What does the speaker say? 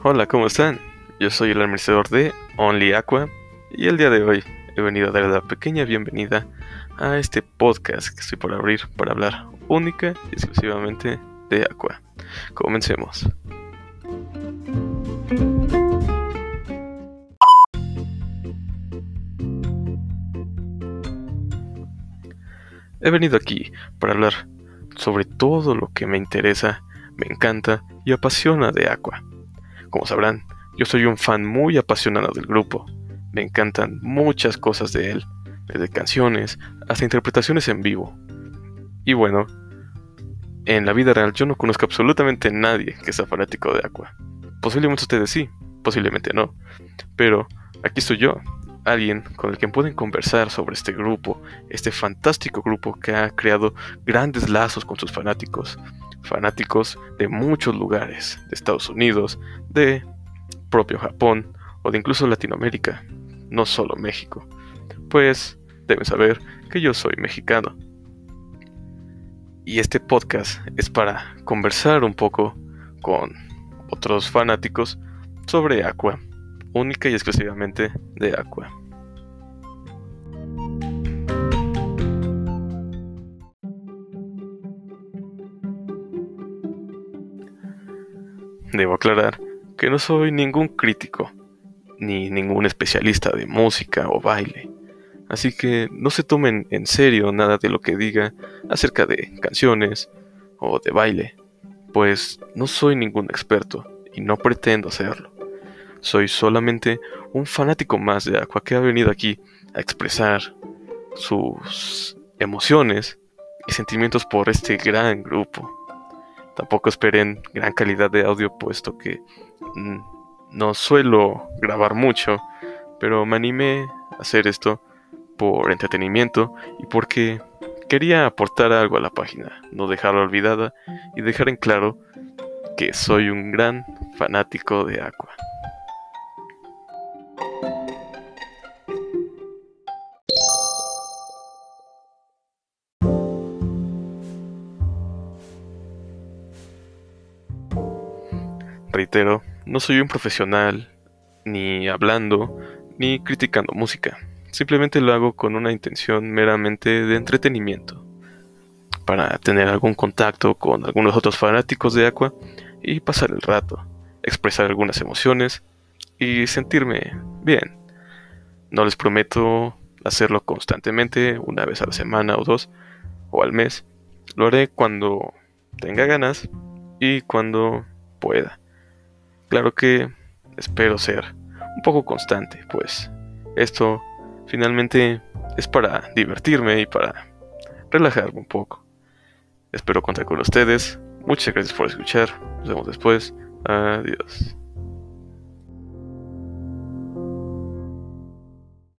Hola, ¿cómo están? Yo soy el administrador de Only Aqua y el día de hoy he venido a dar la pequeña bienvenida a este podcast que estoy por abrir para hablar única y exclusivamente de Aqua. Comencemos. He venido aquí para hablar sobre todo lo que me interesa, me encanta y apasiona de Aqua. Como sabrán, yo soy un fan muy apasionado del grupo. Me encantan muchas cosas de él, desde canciones hasta interpretaciones en vivo. Y bueno, en la vida real yo no conozco absolutamente nadie que sea fanático de Aqua. Posiblemente ustedes sí, posiblemente no. Pero aquí estoy yo, alguien con el que pueden conversar sobre este grupo, este fantástico grupo que ha creado grandes lazos con sus fanáticos, fanáticos de muchos lugares, de Estados Unidos, de propio Japón o de incluso Latinoamérica, no solo México. Pues deben saber que yo soy mexicano. Y este podcast es para conversar un poco con otros fanáticos sobre Aqua, única y exclusivamente de Aqua. Debo aclarar que no soy ningún crítico, ni ningún especialista de música o baile, así que no se tomen en serio nada de lo que diga acerca de canciones o de baile, pues no soy ningún experto y no pretendo serlo. Soy solamente un fanático más de Aqua que ha venido aquí a expresar sus emociones y sentimientos por este gran grupo. Tampoco esperen gran calidad de audio puesto que mm, no suelo grabar mucho, pero me animé a hacer esto por entretenimiento y porque quería aportar algo a la página, no dejarla olvidada y dejar en claro que soy un gran fanático de Aqua. Reitero, no soy un profesional, ni hablando, ni criticando música. Simplemente lo hago con una intención meramente de entretenimiento, para tener algún contacto con algunos otros fanáticos de Aqua y pasar el rato, expresar algunas emociones y sentirme bien. No les prometo hacerlo constantemente, una vez a la semana o dos, o al mes. Lo haré cuando tenga ganas y cuando pueda. Claro que espero ser un poco constante, pues esto finalmente es para divertirme y para relajarme un poco. Espero contar con ustedes. Muchas gracias por escuchar. Nos vemos después. Adiós.